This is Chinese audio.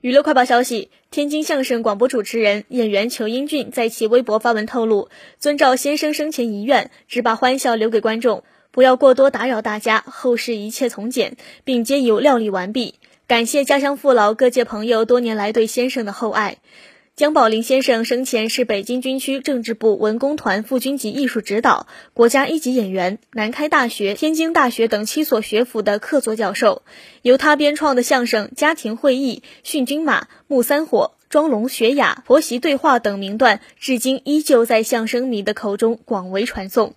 娱乐快报消息：天津相声广播主持人、演员裘英俊在其微博发文透露，遵照先生生前遗愿，只把欢笑留给观众，不要过多打扰大家，后事一切从简，并皆由料理完毕。感谢家乡父老、各界朋友多年来对先生的厚爱。姜宝林先生生前是北京军区政治部文工团副军级艺术指导、国家一级演员，南开大学、天津大学等七所学府的客座教授。由他编创的相声《家庭会议》《训军马》《木三火》《装聋学哑》《婆媳对话》等名段，至今依旧在相声迷的口中广为传颂。